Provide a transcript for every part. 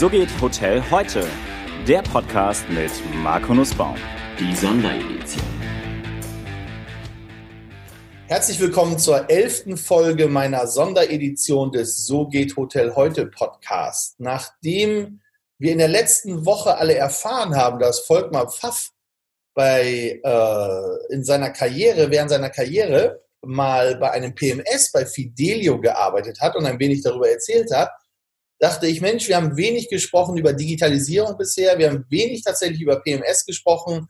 So geht Hotel heute. Der Podcast mit Marco Nussbaum. Die Sonderedition. Herzlich willkommen zur elften Folge meiner Sonderedition des So geht Hotel heute Podcast. Nachdem wir in der letzten Woche alle erfahren haben, dass Volkmar Pfaff bei, äh, in seiner Karriere, während seiner Karriere mal bei einem PMS bei Fidelio gearbeitet hat und ein wenig darüber erzählt hat, dachte ich, Mensch, wir haben wenig gesprochen über Digitalisierung bisher, wir haben wenig tatsächlich über PMS gesprochen.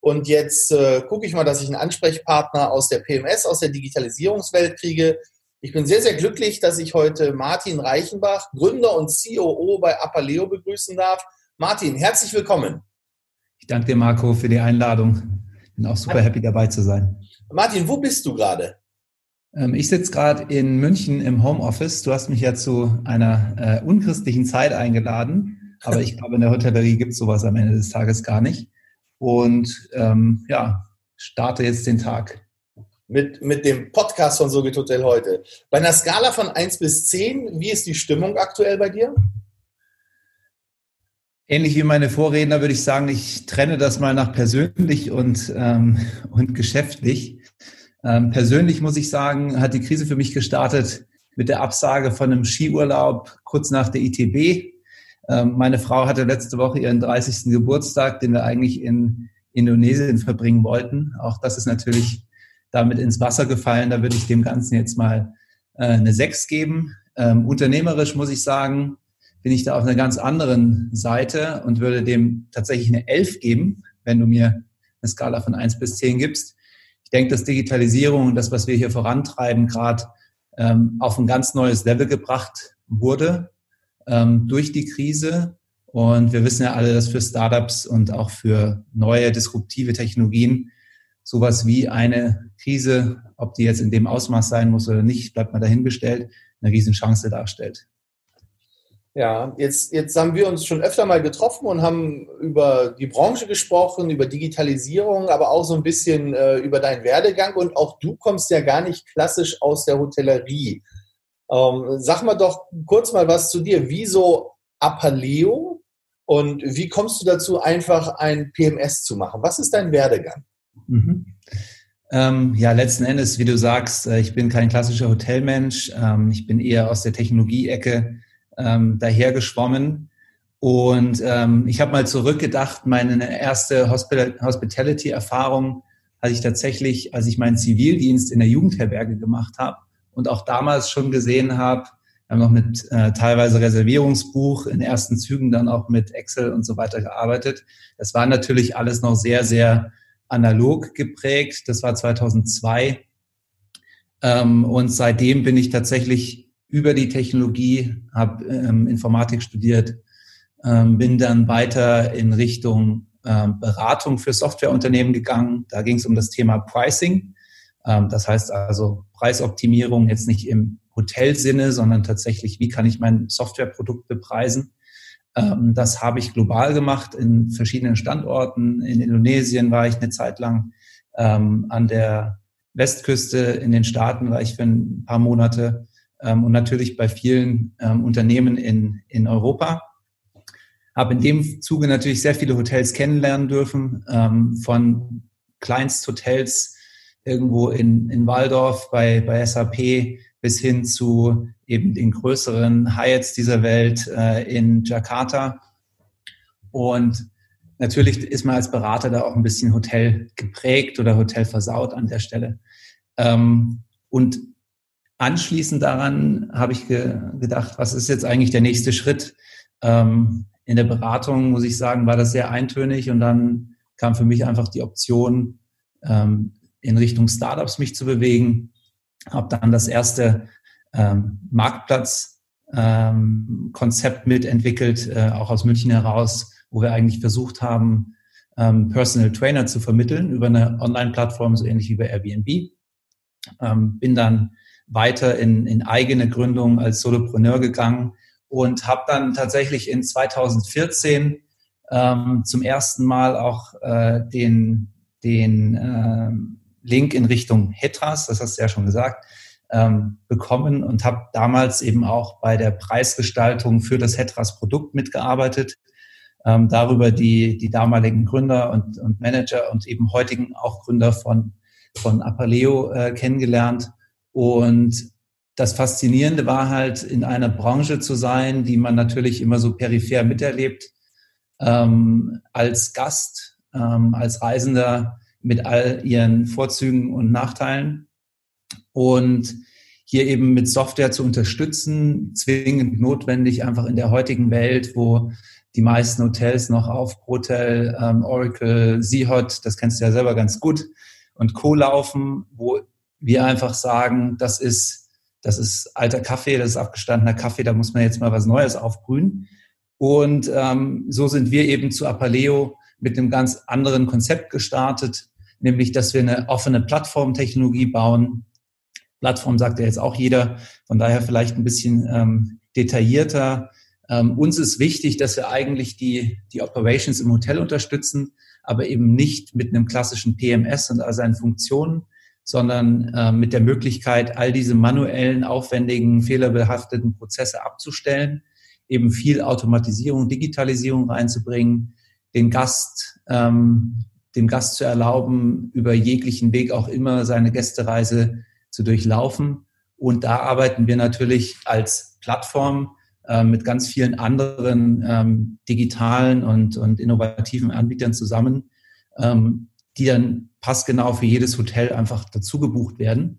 Und jetzt äh, gucke ich mal, dass ich einen Ansprechpartner aus der PMS, aus der Digitalisierungswelt kriege. Ich bin sehr, sehr glücklich, dass ich heute Martin Reichenbach, Gründer und COO bei Apaleo begrüßen darf. Martin, herzlich willkommen. Ich danke dir, Marco, für die Einladung. Bin auch super happy dabei zu sein. Martin, wo bist du gerade? Ähm, ich sitze gerade in München im Homeoffice. Du hast mich ja zu einer äh, unchristlichen Zeit eingeladen, aber ich glaube, in der Hotellerie gibt es sowas am Ende des Tages gar nicht. Und ähm, ja, starte jetzt den Tag. Mit, mit dem Podcast von So geht Hotel heute. Bei einer Skala von 1 bis 10, wie ist die Stimmung aktuell bei dir? Ähnlich wie meine Vorredner würde ich sagen, ich trenne das mal nach persönlich und, ähm, und geschäftlich. Ähm, persönlich muss ich sagen, hat die Krise für mich gestartet mit der Absage von einem Skiurlaub kurz nach der ITB. Ähm, meine Frau hatte letzte Woche ihren 30. Geburtstag, den wir eigentlich in Indonesien verbringen wollten. Auch das ist natürlich damit ins Wasser gefallen. Da würde ich dem Ganzen jetzt mal äh, eine 6 geben. Ähm, unternehmerisch muss ich sagen, bin ich da auf einer ganz anderen Seite und würde dem tatsächlich eine 11 geben, wenn du mir eine Skala von 1 bis 10 gibst. Ich denke, dass Digitalisierung und das, was wir hier vorantreiben, gerade ähm, auf ein ganz neues Level gebracht wurde ähm, durch die Krise. Und wir wissen ja alle, dass für Startups und auch für neue disruptive Technologien sowas wie eine Krise, ob die jetzt in dem Ausmaß sein muss oder nicht, bleibt mal dahingestellt, eine Riesenchance darstellt. Ja, jetzt, jetzt haben wir uns schon öfter mal getroffen und haben über die Branche gesprochen, über Digitalisierung, aber auch so ein bisschen äh, über deinen Werdegang. Und auch du kommst ja gar nicht klassisch aus der Hotellerie. Ähm, sag mal doch kurz mal was zu dir. Wieso Apaleo und wie kommst du dazu, einfach ein PMS zu machen? Was ist dein Werdegang? Mhm. Ähm, ja, letzten Endes, wie du sagst, äh, ich bin kein klassischer Hotelmensch. Ähm, ich bin eher aus der Technologie-Ecke ähm, dahergeschwommen. Und ähm, ich habe mal zurückgedacht, meine erste Hospitality-Erfahrung hatte ich tatsächlich, als ich meinen Zivildienst in der Jugendherberge gemacht habe und auch damals schon gesehen habe, wir haben noch mit äh, teilweise Reservierungsbuch in ersten Zügen dann auch mit Excel und so weiter gearbeitet. Das war natürlich alles noch sehr, sehr analog geprägt. Das war 2002. Ähm, und seitdem bin ich tatsächlich über die Technologie, habe ähm, Informatik studiert, ähm, bin dann weiter in Richtung ähm, Beratung für Softwareunternehmen gegangen. Da ging es um das Thema Pricing. Ähm, das heißt also Preisoptimierung jetzt nicht im Hotelsinne, sondern tatsächlich, wie kann ich mein Softwareprodukt bepreisen. Ähm, das habe ich global gemacht in verschiedenen Standorten. In Indonesien war ich eine Zeit lang, ähm, an der Westküste in den Staaten war ich für ein paar Monate und natürlich bei vielen ähm, Unternehmen in, in Europa. Habe in dem Zuge natürlich sehr viele Hotels kennenlernen dürfen, ähm, von Kleinsthotels irgendwo in, in Waldorf bei, bei SAP bis hin zu eben den größeren Hyatts dieser Welt äh, in Jakarta. Und natürlich ist man als Berater da auch ein bisschen Hotel geprägt oder Hotel versaut an der Stelle. Ähm, und anschließend daran habe ich ge gedacht, was ist jetzt eigentlich der nächste Schritt? Ähm, in der Beratung, muss ich sagen, war das sehr eintönig und dann kam für mich einfach die Option, ähm, in Richtung Startups mich zu bewegen. Habe dann das erste ähm, Marktplatz-Konzept ähm, mitentwickelt, äh, auch aus München heraus, wo wir eigentlich versucht haben, ähm, Personal Trainer zu vermitteln über eine Online-Plattform, so ähnlich wie bei Airbnb. Ähm, bin dann weiter in, in eigene Gründung als Solopreneur gegangen und habe dann tatsächlich in 2014 ähm, zum ersten Mal auch äh, den, den äh, Link in Richtung Hetras, das hast du ja schon gesagt, ähm, bekommen und habe damals eben auch bei der Preisgestaltung für das Hetras Produkt mitgearbeitet. Ähm, darüber die, die damaligen Gründer und, und Manager und eben heutigen auch Gründer von, von Apaleo äh, kennengelernt. Und das Faszinierende war halt, in einer Branche zu sein, die man natürlich immer so peripher miterlebt, ähm, als Gast, ähm, als Reisender mit all ihren Vorzügen und Nachteilen und hier eben mit Software zu unterstützen, zwingend notwendig, einfach in der heutigen Welt, wo die meisten Hotels noch auf Hotel, ähm, Oracle, Seahot, das kennst du ja selber ganz gut, und Co. laufen, wo wir einfach sagen, das ist, das ist alter Kaffee, das ist abgestandener Kaffee, da muss man jetzt mal was Neues aufbrühen. Und ähm, so sind wir eben zu Apaleo mit einem ganz anderen Konzept gestartet, nämlich dass wir eine offene Plattformtechnologie bauen, Plattform sagt ja jetzt auch jeder, von daher vielleicht ein bisschen ähm, detaillierter. Ähm, uns ist wichtig, dass wir eigentlich die, die Operations im Hotel unterstützen, aber eben nicht mit einem klassischen PMS und all seinen Funktionen, sondern äh, mit der Möglichkeit, all diese manuellen, aufwendigen, fehlerbehafteten Prozesse abzustellen, eben viel Automatisierung, Digitalisierung reinzubringen, den Gast, ähm, dem Gast zu erlauben, über jeglichen Weg auch immer seine Gästereise zu durchlaufen. Und da arbeiten wir natürlich als Plattform äh, mit ganz vielen anderen ähm, digitalen und, und innovativen Anbietern zusammen, ähm, die dann passgenau für jedes Hotel einfach dazu gebucht werden.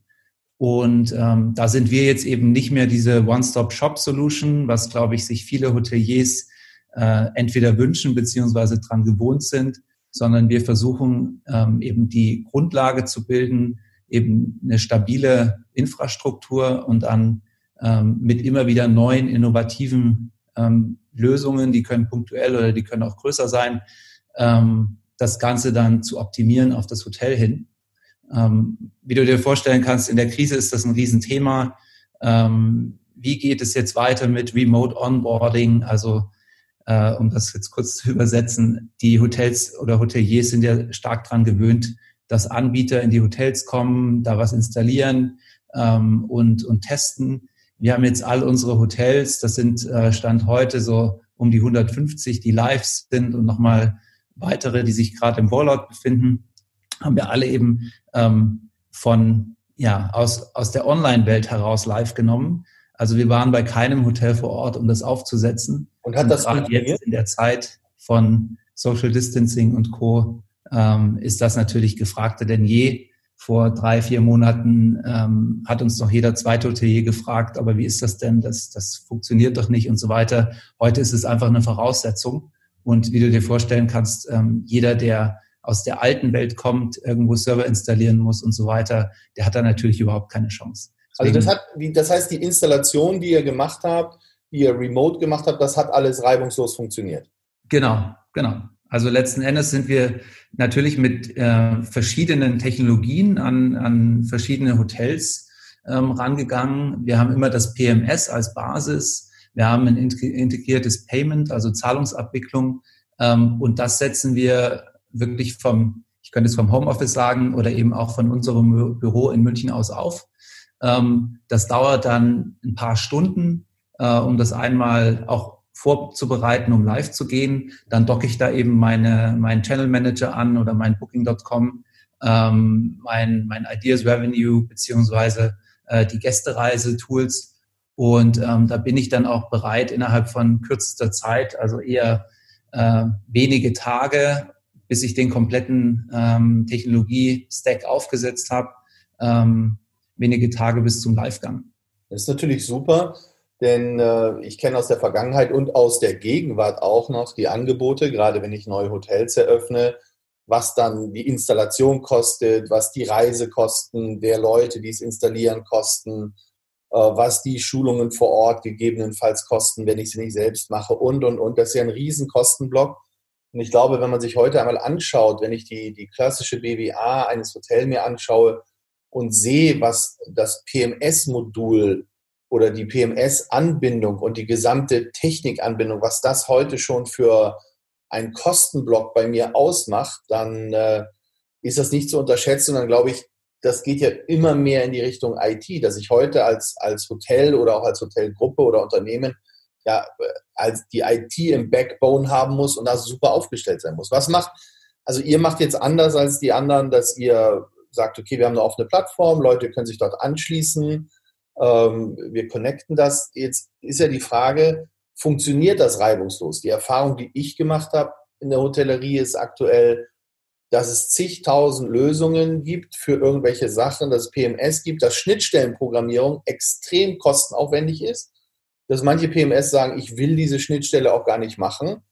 Und ähm, da sind wir jetzt eben nicht mehr diese One-Stop-Shop-Solution, was, glaube ich, sich viele Hoteliers äh, entweder wünschen beziehungsweise dran gewohnt sind, sondern wir versuchen ähm, eben die Grundlage zu bilden, eben eine stabile Infrastruktur und dann ähm, mit immer wieder neuen, innovativen ähm, Lösungen, die können punktuell oder die können auch größer sein, ähm, das Ganze dann zu optimieren auf das Hotel hin. Ähm, wie du dir vorstellen kannst, in der Krise ist das ein Riesenthema. Ähm, wie geht es jetzt weiter mit Remote Onboarding? Also äh, um das jetzt kurz zu übersetzen, die Hotels oder Hoteliers sind ja stark dran gewöhnt, dass Anbieter in die Hotels kommen, da was installieren ähm, und, und testen. Wir haben jetzt all unsere Hotels, das sind äh, Stand heute so um die 150, die live sind und nochmal weitere, die sich gerade im Rollout befinden, haben wir alle eben ähm, von ja aus aus der Online-Welt heraus live genommen. Also wir waren bei keinem Hotel vor Ort, um das aufzusetzen. Und hat das und jetzt in der Zeit von Social Distancing und Co ähm, ist das natürlich gefragter denn je. Vor drei, vier Monaten ähm, hat uns noch jeder zweite Hotelier gefragt, aber wie ist das denn? Das, das funktioniert doch nicht und so weiter. Heute ist es einfach eine Voraussetzung. Und wie du dir vorstellen kannst, ähm, jeder, der aus der alten Welt kommt, irgendwo Server installieren muss und so weiter, der hat da natürlich überhaupt keine Chance. Deswegen, also das hat, das heißt, die Installation, die ihr gemacht habt, die ihr remote gemacht habt, das hat alles reibungslos funktioniert. Genau, genau. Also letzten Endes sind wir natürlich mit äh, verschiedenen Technologien an, an verschiedene Hotels ähm, rangegangen. Wir haben immer das PMS als Basis. Wir haben ein integriertes Payment, also Zahlungsabwicklung. Ähm, und das setzen wir wirklich vom, ich könnte es vom Homeoffice sagen oder eben auch von unserem Büro in München aus auf. Ähm, das dauert dann ein paar Stunden, äh, um das einmal auch vorzubereiten, um live zu gehen. Dann docke ich da eben meine, meinen Channel Manager an oder mein Booking.com, ähm, mein, mein Ideas Revenue beziehungsweise äh, die Gästereise-Tools. Und ähm, da bin ich dann auch bereit, innerhalb von kürzester Zeit, also eher äh, wenige Tage, bis ich den kompletten ähm, Technologie-Stack aufgesetzt habe, ähm, wenige Tage bis zum Livegang. Das ist natürlich super. Denn äh, ich kenne aus der Vergangenheit und aus der Gegenwart auch noch die Angebote, gerade wenn ich neue Hotels eröffne, was dann die Installation kostet, was die Reisekosten der Leute, die es installieren, kosten, was die Schulungen vor Ort gegebenenfalls kosten, wenn ich sie nicht selbst mache und, und, und. Das ist ja ein Riesenkostenblock. Und ich glaube, wenn man sich heute einmal anschaut, wenn ich die, die klassische BWA eines Hotels mir anschaue und sehe, was das PMS-Modul oder die PMS-Anbindung und die gesamte Technikanbindung, was das heute schon für einen Kostenblock bei mir ausmacht, dann äh, ist das nicht zu unterschätzen. Und dann glaube ich, das geht ja immer mehr in die Richtung IT, dass ich heute als, als Hotel oder auch als Hotelgruppe oder Unternehmen ja, als die IT im Backbone haben muss und da super aufgestellt sein muss. Was macht, also ihr macht jetzt anders als die anderen, dass ihr sagt, okay, wir haben eine offene Plattform, Leute können sich dort anschließen, ähm, wir connecten das. Jetzt ist ja die Frage, funktioniert das reibungslos? Die Erfahrung, die ich gemacht habe in der Hotellerie, ist aktuell, dass es zigtausend Lösungen gibt für irgendwelche Sachen, dass es PMS gibt, dass Schnittstellenprogrammierung extrem kostenaufwendig ist, dass manche PMS sagen, ich will diese Schnittstelle auch gar nicht machen,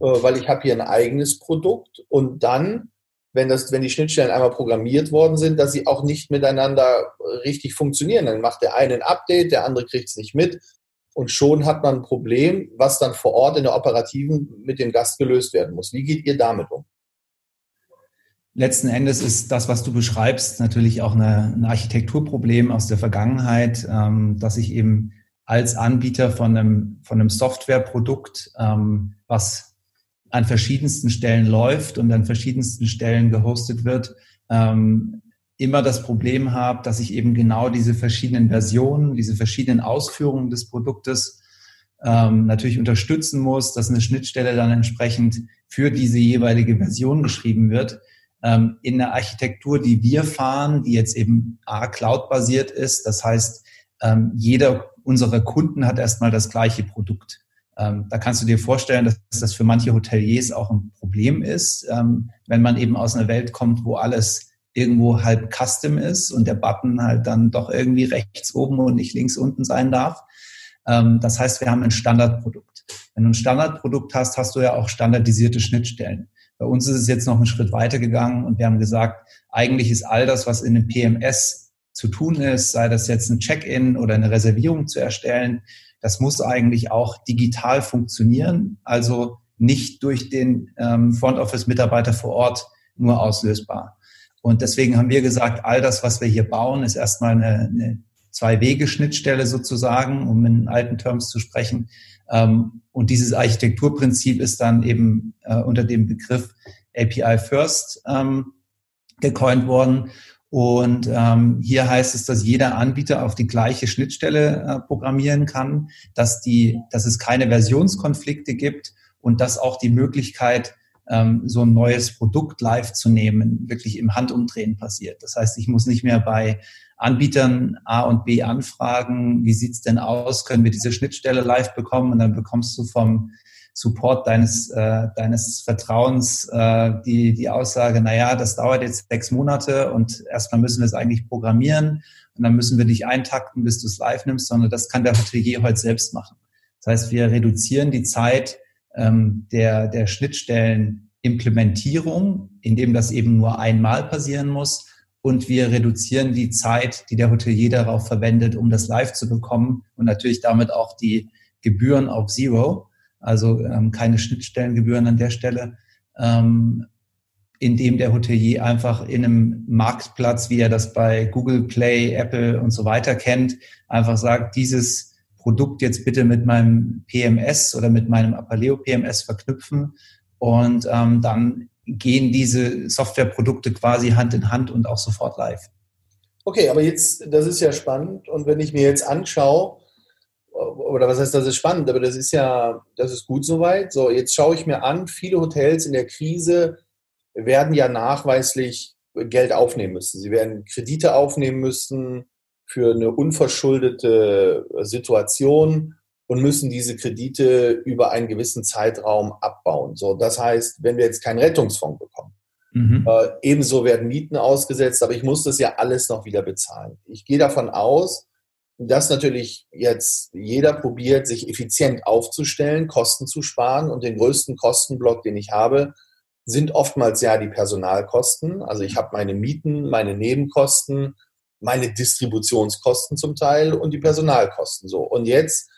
äh, weil ich habe hier ein eigenes Produkt und dann, wenn, das, wenn die Schnittstellen einmal programmiert worden sind, dass sie auch nicht miteinander richtig funktionieren. Dann macht der eine ein Update, der andere kriegt es nicht mit und schon hat man ein Problem, was dann vor Ort in der Operativen mit dem Gast gelöst werden muss. Wie geht ihr damit um? Letzten Endes ist das, was du beschreibst, natürlich auch eine, ein Architekturproblem aus der Vergangenheit, ähm, dass ich eben als Anbieter von einem, von einem Softwareprodukt, ähm, was an verschiedensten Stellen läuft und an verschiedensten Stellen gehostet wird, ähm, immer das Problem habe, dass ich eben genau diese verschiedenen Versionen, diese verschiedenen Ausführungen des Produktes ähm, natürlich unterstützen muss, dass eine Schnittstelle dann entsprechend für diese jeweilige Version geschrieben wird. Ähm, in der Architektur, die wir fahren, die jetzt eben A, Cloud-basiert ist, das heißt, ähm, jeder unserer Kunden hat erstmal das gleiche Produkt. Ähm, da kannst du dir vorstellen, dass das für manche Hoteliers auch ein Problem ist, ähm, wenn man eben aus einer Welt kommt, wo alles irgendwo halb custom ist und der Button halt dann doch irgendwie rechts oben und nicht links unten sein darf. Ähm, das heißt, wir haben ein Standardprodukt. Wenn du ein Standardprodukt hast, hast du ja auch standardisierte Schnittstellen. Bei uns ist es jetzt noch einen Schritt weiter gegangen und wir haben gesagt, eigentlich ist all das, was in dem PMS zu tun ist, sei das jetzt ein Check-in oder eine Reservierung zu erstellen, das muss eigentlich auch digital funktionieren, also nicht durch den ähm, Front Office-Mitarbeiter vor Ort nur auslösbar. Und deswegen haben wir gesagt, all das, was wir hier bauen, ist erstmal eine, eine Zwei-Wege-Schnittstelle sozusagen, um in alten Terms zu sprechen. Ähm, und dieses Architekturprinzip ist dann eben äh, unter dem Begriff API First ähm, gecoint worden. Und ähm, hier heißt es, dass jeder Anbieter auf die gleiche Schnittstelle äh, programmieren kann, dass, die, dass es keine Versionskonflikte gibt und dass auch die Möglichkeit ähm, so ein neues Produkt live zu nehmen, wirklich im Handumdrehen passiert. Das heißt, ich muss nicht mehr bei Anbietern A und B anfragen, wie sieht's denn aus, können wir diese Schnittstelle live bekommen und dann bekommst du vom Support deines, äh, deines Vertrauens äh, die, die Aussage, na ja, das dauert jetzt sechs Monate und erstmal müssen wir es eigentlich programmieren und dann müssen wir dich eintakten, bis du es live nimmst, sondern das kann der Hotelier heute selbst machen. Das heißt, wir reduzieren die Zeit, ähm, der, der Schnittstellenimplementierung, indem das eben nur einmal passieren muss. Und wir reduzieren die Zeit, die der Hotelier darauf verwendet, um das live zu bekommen und natürlich damit auch die Gebühren auf Zero, also ähm, keine Schnittstellengebühren an der Stelle, ähm, indem der Hotelier einfach in einem Marktplatz, wie er das bei Google Play, Apple und so weiter kennt, einfach sagt, dieses Produkt jetzt bitte mit meinem PMS oder mit meinem Apaleo PMS verknüpfen. Und ähm, dann gehen diese Softwareprodukte quasi Hand in Hand und auch sofort live. Okay, aber jetzt, das ist ja spannend und wenn ich mir jetzt anschaue, oder was heißt, das ist spannend, aber das ist ja, das ist gut soweit. So, jetzt schaue ich mir an, viele Hotels in der Krise werden ja nachweislich Geld aufnehmen müssen. Sie werden Kredite aufnehmen müssen, für eine unverschuldete Situation und müssen diese Kredite über einen gewissen Zeitraum abbauen. So, das heißt, wenn wir jetzt keinen Rettungsfonds bekommen, mhm. äh, ebenso werden Mieten ausgesetzt, aber ich muss das ja alles noch wieder bezahlen. Ich gehe davon aus, dass natürlich jetzt jeder probiert, sich effizient aufzustellen, Kosten zu sparen und den größten Kostenblock, den ich habe, sind oftmals ja die Personalkosten. Also ich habe meine Mieten, meine Nebenkosten, meine Distributionskosten zum Teil und die Personalkosten so. Und jetzt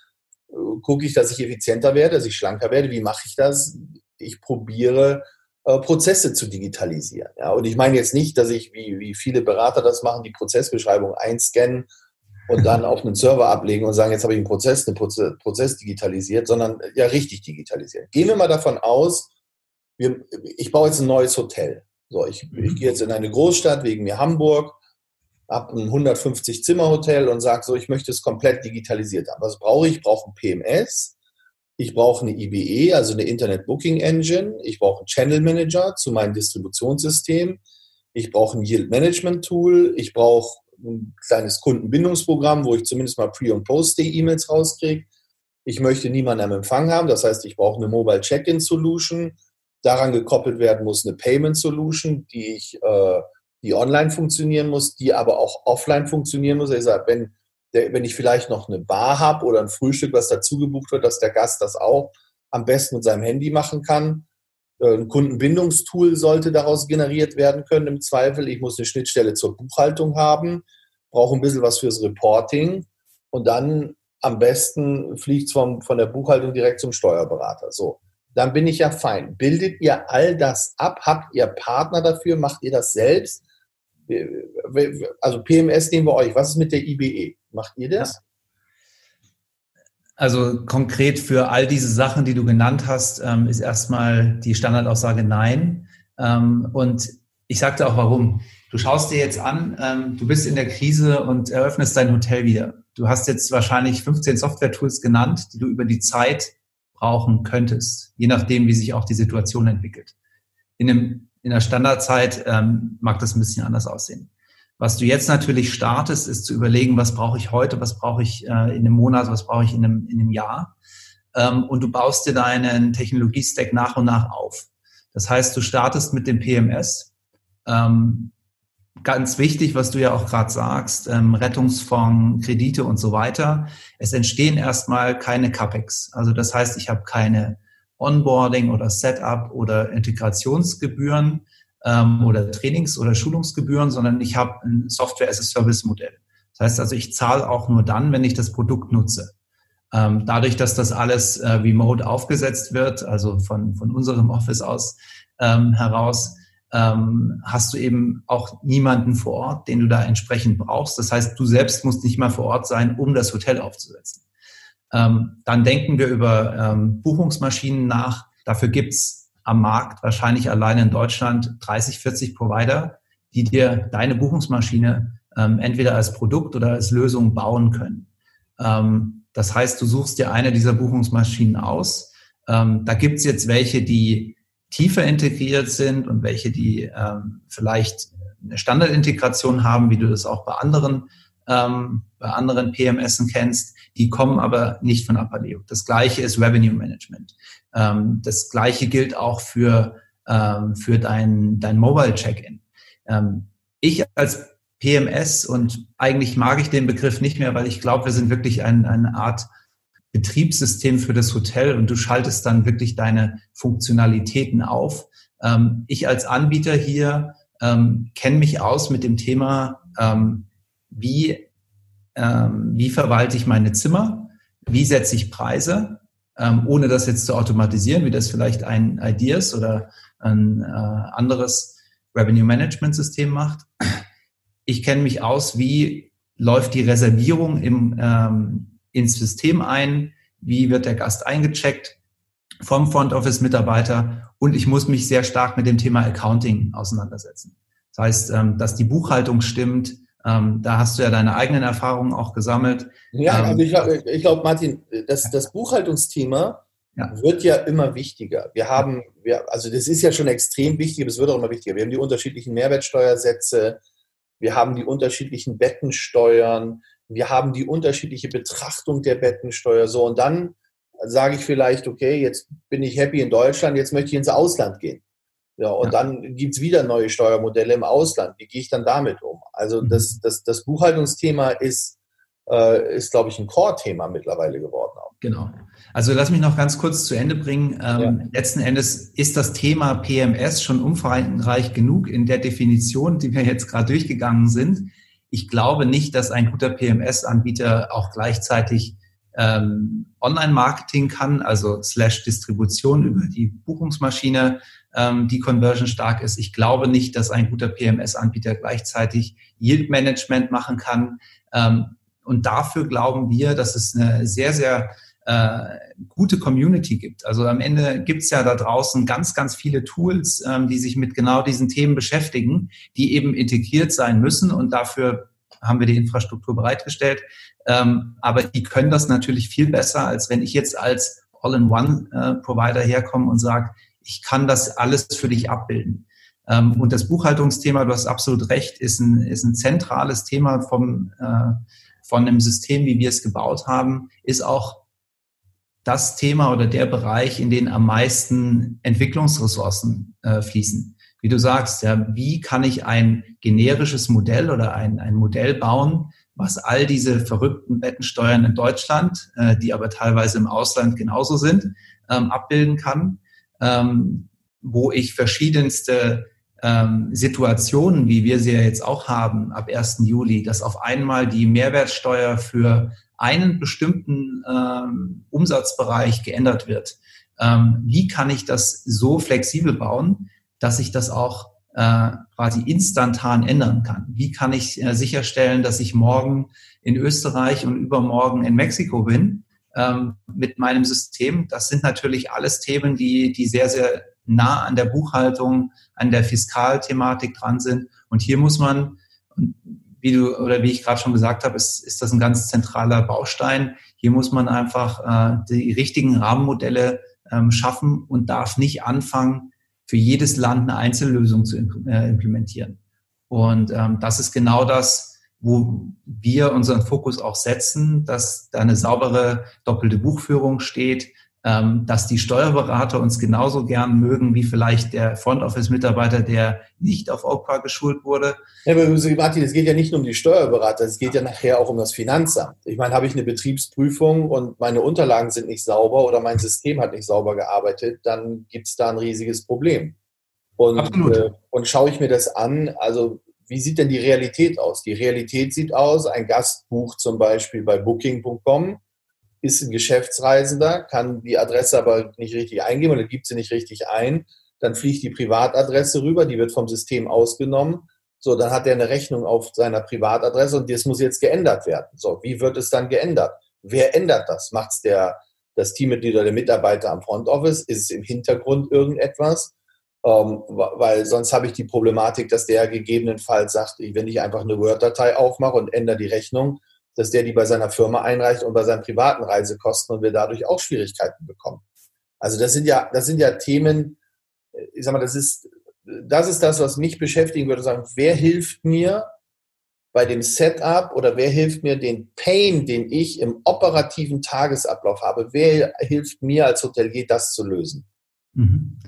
gucke ich, dass ich effizienter werde, dass ich schlanker werde. Wie mache ich das? Ich probiere äh, Prozesse zu digitalisieren. Ja, und ich meine jetzt nicht, dass ich, wie, wie viele Berater das machen, die Prozessbeschreibung einscannen und dann auf einen Server ablegen und sagen, jetzt habe ich einen Prozess, einen Prozess, Prozess digitalisiert, sondern ja richtig digitalisieren. Gehen wir mal davon aus, wir, ich baue jetzt ein neues Hotel. So, ich, ich gehe jetzt in eine Großstadt, wegen mir Hamburg, habe ein 150 Zimmer Hotel und sage so, ich möchte es komplett digitalisiert haben. Was brauche ich? Ich brauche ein PMS, ich brauche eine IBE, also eine Internet Booking Engine, ich brauche einen Channel Manager zu meinem Distributionssystem, ich brauche ein Yield Management Tool, ich brauche ein kleines Kundenbindungsprogramm, wo ich zumindest mal Pre- und Post-Day-E-Mails rauskriege. Ich möchte niemanden am Empfang haben, das heißt, ich brauche eine Mobile Check-in Solution. Daran gekoppelt werden muss eine Payment Solution, die ich äh, die online funktionieren muss, die aber auch offline funktionieren muss. Ich sage, wenn, der, wenn ich vielleicht noch eine Bar habe oder ein Frühstück, was dazu gebucht wird, dass der Gast das auch am besten mit seinem Handy machen kann. Äh, ein Kundenbindungstool sollte daraus generiert werden können im Zweifel. Ich muss eine Schnittstelle zur Buchhaltung haben, brauche ein bisschen was fürs Reporting und dann am besten fliegt es von der Buchhaltung direkt zum Steuerberater. So, dann bin ich ja fein. Bildet ihr all das ab? Habt ihr Partner dafür? Macht ihr das selbst? Also PMS nehmen wir euch. Was ist mit der IBE? Macht ihr das? Also konkret für all diese Sachen, die du genannt hast, ähm, ist erstmal die Standardaussage nein. Ähm, und ich sagte auch warum. Du schaust dir jetzt an, ähm, du bist in der Krise und eröffnest dein Hotel wieder. Du hast jetzt wahrscheinlich 15 Software-Tools genannt, die du über die Zeit brauchen könntest, je nachdem, wie sich auch die Situation entwickelt. In einem in der Standardzeit ähm, mag das ein bisschen anders aussehen. Was du jetzt natürlich startest, ist zu überlegen, was brauche ich heute, was brauche ich äh, in einem Monat, was brauche ich in einem, in einem Jahr. Ähm, und du baust dir deinen Technologiestack nach und nach auf. Das heißt, du startest mit dem PMS. Ähm, ganz wichtig, was du ja auch gerade sagst, ähm, Rettungsfonds, Kredite und so weiter. Es entstehen erstmal keine CAPEX. Also das heißt, ich habe keine Onboarding oder Setup oder Integrationsgebühren ähm, oder Trainings- oder Schulungsgebühren, sondern ich habe ein Software-as-a-Service-Modell. Das heißt also, ich zahle auch nur dann, wenn ich das Produkt nutze. Ähm, dadurch, dass das alles äh, remote aufgesetzt wird, also von, von unserem Office aus ähm, heraus, ähm, hast du eben auch niemanden vor Ort, den du da entsprechend brauchst. Das heißt, du selbst musst nicht mal vor Ort sein, um das Hotel aufzusetzen. Ähm, dann denken wir über ähm, Buchungsmaschinen nach. Dafür gibt's am Markt wahrscheinlich allein in Deutschland 30, 40 Provider, die dir deine Buchungsmaschine ähm, entweder als Produkt oder als Lösung bauen können. Ähm, das heißt, du suchst dir eine dieser Buchungsmaschinen aus. Ähm, da gibt's jetzt welche, die tiefer integriert sind und welche, die ähm, vielleicht eine Standardintegration haben, wie du das auch bei anderen ähm, bei anderen PMSen kennst, die kommen aber nicht von Apaleo. Das gleiche ist Revenue Management. Ähm, das gleiche gilt auch für, ähm, für dein, dein Mobile Check-in. Ähm, ich als PMS und eigentlich mag ich den Begriff nicht mehr, weil ich glaube, wir sind wirklich ein, eine Art Betriebssystem für das Hotel und du schaltest dann wirklich deine Funktionalitäten auf. Ähm, ich als Anbieter hier ähm, kenne mich aus mit dem Thema, ähm, wie, ähm, wie verwalte ich meine Zimmer, wie setze ich Preise, ähm, ohne das jetzt zu automatisieren, wie das vielleicht ein Ideas oder ein äh, anderes Revenue Management System macht. Ich kenne mich aus, wie läuft die Reservierung im, ähm, ins System ein, wie wird der Gast eingecheckt vom Front Office Mitarbeiter und ich muss mich sehr stark mit dem Thema Accounting auseinandersetzen. Das heißt, ähm, dass die Buchhaltung stimmt, ähm, da hast du ja deine eigenen Erfahrungen auch gesammelt. Ja, ähm, also ich glaube, glaub, Martin, das, das Buchhaltungsthema ja. wird ja immer wichtiger. Wir haben, wir, also das ist ja schon extrem wichtig, aber es wird auch immer wichtiger. Wir haben die unterschiedlichen Mehrwertsteuersätze, wir haben die unterschiedlichen Bettensteuern, wir haben die unterschiedliche Betrachtung der Bettensteuer. So, und dann sage ich vielleicht, okay, jetzt bin ich happy in Deutschland, jetzt möchte ich ins Ausland gehen. Ja, und ja. dann gibt's wieder neue Steuermodelle im Ausland. Wie gehe ich dann damit um? Also mhm. das, das, das Buchhaltungsthema ist, äh, ist glaube ich, ein Core-Thema mittlerweile geworden. Auch. Genau. Also lass mich noch ganz kurz zu Ende bringen. Ähm, ja. Letzten Endes ist das Thema PMS schon umfangreich genug in der Definition, die wir jetzt gerade durchgegangen sind. Ich glaube nicht, dass ein guter PMS-Anbieter auch gleichzeitig ähm, Online-Marketing kann, also slash Distribution über die Buchungsmaschine, ähm, die Conversion stark ist. Ich glaube nicht, dass ein guter PMS-Anbieter gleichzeitig Yield-Management machen kann. Ähm, und dafür glauben wir, dass es eine sehr, sehr äh, gute Community gibt. Also am Ende gibt's ja da draußen ganz, ganz viele Tools, ähm, die sich mit genau diesen Themen beschäftigen, die eben integriert sein müssen und dafür haben wir die Infrastruktur bereitgestellt. Ähm, aber die können das natürlich viel besser, als wenn ich jetzt als All-in-One-Provider äh, herkomme und sage, ich kann das alles für dich abbilden. Ähm, und das Buchhaltungsthema, du hast absolut recht, ist ein, ist ein zentrales Thema vom, äh, von einem System, wie wir es gebaut haben, ist auch das Thema oder der Bereich, in den am meisten Entwicklungsressourcen äh, fließen. Wie du sagst, ja, wie kann ich ein generisches Modell oder ein, ein Modell bauen, was all diese verrückten Bettensteuern in Deutschland, äh, die aber teilweise im Ausland genauso sind, ähm, abbilden kann, ähm, wo ich verschiedenste ähm, Situationen, wie wir sie ja jetzt auch haben ab 1. Juli, dass auf einmal die Mehrwertsteuer für einen bestimmten ähm, Umsatzbereich geändert wird. Ähm, wie kann ich das so flexibel bauen, dass ich das auch äh, quasi instantan ändern kann? Wie kann ich äh, sicherstellen, dass ich morgen in Österreich und übermorgen in Mexiko bin ähm, mit meinem System? Das sind natürlich alles Themen, die, die sehr, sehr nah an der Buchhaltung, an der Fiskalthematik dran sind. Und hier muss man, wie du oder wie ich gerade schon gesagt habe, ist, ist das ein ganz zentraler Baustein. Hier muss man einfach äh, die richtigen Rahmenmodelle ähm, schaffen und darf nicht anfangen, für jedes Land eine Einzellösung zu äh, implementieren. Und ähm, das ist genau das, wo wir unseren Fokus auch setzen, dass da eine saubere doppelte Buchführung steht, ähm, dass die Steuerberater uns genauso gern mögen wie vielleicht der Front Office Mitarbeiter, der nicht auf OPA geschult wurde. Ja, aber Martin, es geht ja nicht nur um die Steuerberater, es geht ja nachher auch um das Finanzamt. Ich meine, habe ich eine Betriebsprüfung und meine Unterlagen sind nicht sauber oder mein System hat nicht sauber gearbeitet, dann gibt es da ein riesiges Problem. Und, Absolut. Äh, und schaue ich mir das an, also wie sieht denn die Realität aus? Die Realität sieht aus, ein Gast bucht zum Beispiel bei booking.com ist ein Geschäftsreisender, kann die Adresse aber nicht richtig eingeben oder gibt sie nicht richtig ein. Dann fliegt die Privatadresse rüber, die wird vom System ausgenommen. So, dann hat er eine Rechnung auf seiner Privatadresse und das muss jetzt geändert werden. So, wie wird es dann geändert? Wer ändert das? Macht es der, das Teammitglied oder der Mitarbeiter am Front Office? Ist es im Hintergrund irgendetwas? Ähm, weil sonst habe ich die Problematik, dass der gegebenenfalls sagt, wenn ich einfach eine Word-Datei aufmache und ändere die Rechnung, dass der die bei seiner Firma einreicht und bei seinen privaten Reisekosten und wir dadurch auch Schwierigkeiten bekommen. Also das sind ja, das sind ja Themen, ich sag mal, das ist, das ist das, was mich beschäftigen würde, sagen, wer hilft mir bei dem Setup oder wer hilft mir den Pain, den ich im operativen Tagesablauf habe, wer hilft mir als Hotelier, das zu lösen? Mhm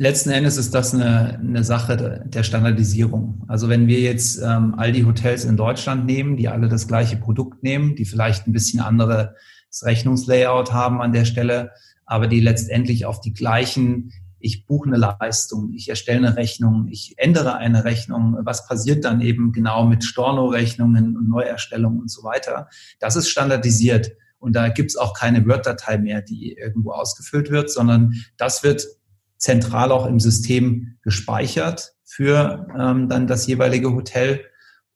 letzten Endes ist das eine, eine Sache der Standardisierung. Also wenn wir jetzt ähm, all die Hotels in Deutschland nehmen, die alle das gleiche Produkt nehmen, die vielleicht ein bisschen anderes Rechnungslayout haben an der Stelle, aber die letztendlich auf die gleichen, ich buche eine Leistung, ich erstelle eine Rechnung, ich ändere eine Rechnung, was passiert dann eben genau mit Storno-Rechnungen und Neuerstellungen und so weiter. Das ist standardisiert. Und da gibt's auch keine Word-Datei mehr, die irgendwo ausgefüllt wird, sondern das wird zentral auch im System gespeichert für ähm, dann das jeweilige Hotel.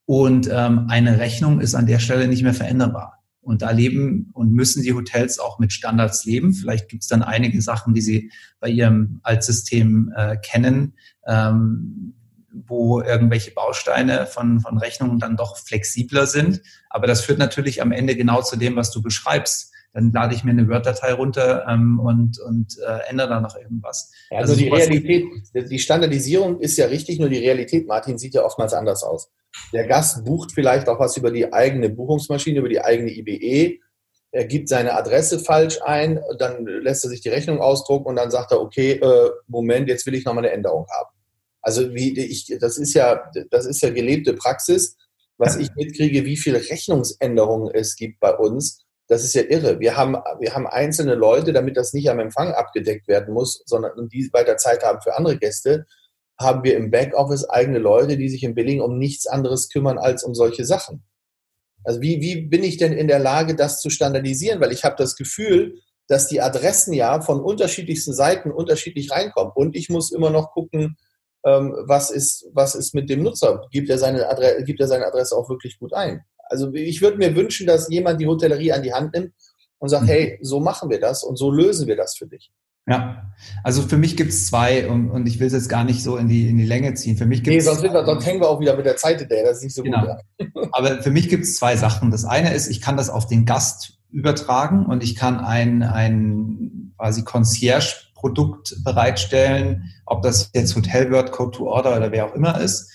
Und ähm, eine Rechnung ist an der Stelle nicht mehr veränderbar. Und da leben und müssen die Hotels auch mit Standards leben. Vielleicht gibt es dann einige Sachen, die sie bei ihrem Altsystem äh, kennen, ähm, wo irgendwelche Bausteine von, von Rechnungen dann doch flexibler sind. Aber das führt natürlich am Ende genau zu dem, was du beschreibst dann lade ich mir eine Word-Datei runter ähm, und, und äh, ändere da noch irgendwas. Ja, also, die Realität, die Standardisierung ist ja richtig, nur die Realität, Martin, sieht ja oftmals anders aus. Der Gast bucht vielleicht auch was über die eigene Buchungsmaschine, über die eigene IBE, er gibt seine Adresse falsch ein, dann lässt er sich die Rechnung ausdrucken und dann sagt er, okay, äh, Moment, jetzt will ich nochmal eine Änderung haben. Also wie ich, das ist ja, das ist ja gelebte Praxis, was ich mitkriege, wie viele Rechnungsänderungen es gibt bei uns das ist ja irre. Wir haben, wir haben einzelne Leute, damit das nicht am Empfang abgedeckt werden muss, sondern die weiter Zeit haben für andere Gäste, haben wir im Backoffice eigene Leute, die sich im Billing um nichts anderes kümmern als um solche Sachen. Also wie, wie bin ich denn in der Lage, das zu standardisieren? Weil ich habe das Gefühl, dass die Adressen ja von unterschiedlichsten Seiten unterschiedlich reinkommen. Und ich muss immer noch gucken, ähm, was, ist, was ist mit dem Nutzer? Gibt er, seine Adresse, gibt er seine Adresse auch wirklich gut ein? Also ich würde mir wünschen, dass jemand die Hotellerie an die Hand nimmt und sagt, mhm. hey, so machen wir das und so lösen wir das für dich. Ja, also für mich gibt es zwei und, und ich will es jetzt gar nicht so in die, in die Länge ziehen. Für mich gibt's nee, sonst, wir, sonst hängen wir auch wieder mit der Zeit hinterher, das ist nicht so genau. gut. Aber für mich gibt es zwei Sachen. Das eine ist, ich kann das auf den Gast übertragen und ich kann ein, ein quasi Concierge-Produkt bereitstellen, ob das jetzt Hotelword, Code to Order oder wer auch immer ist,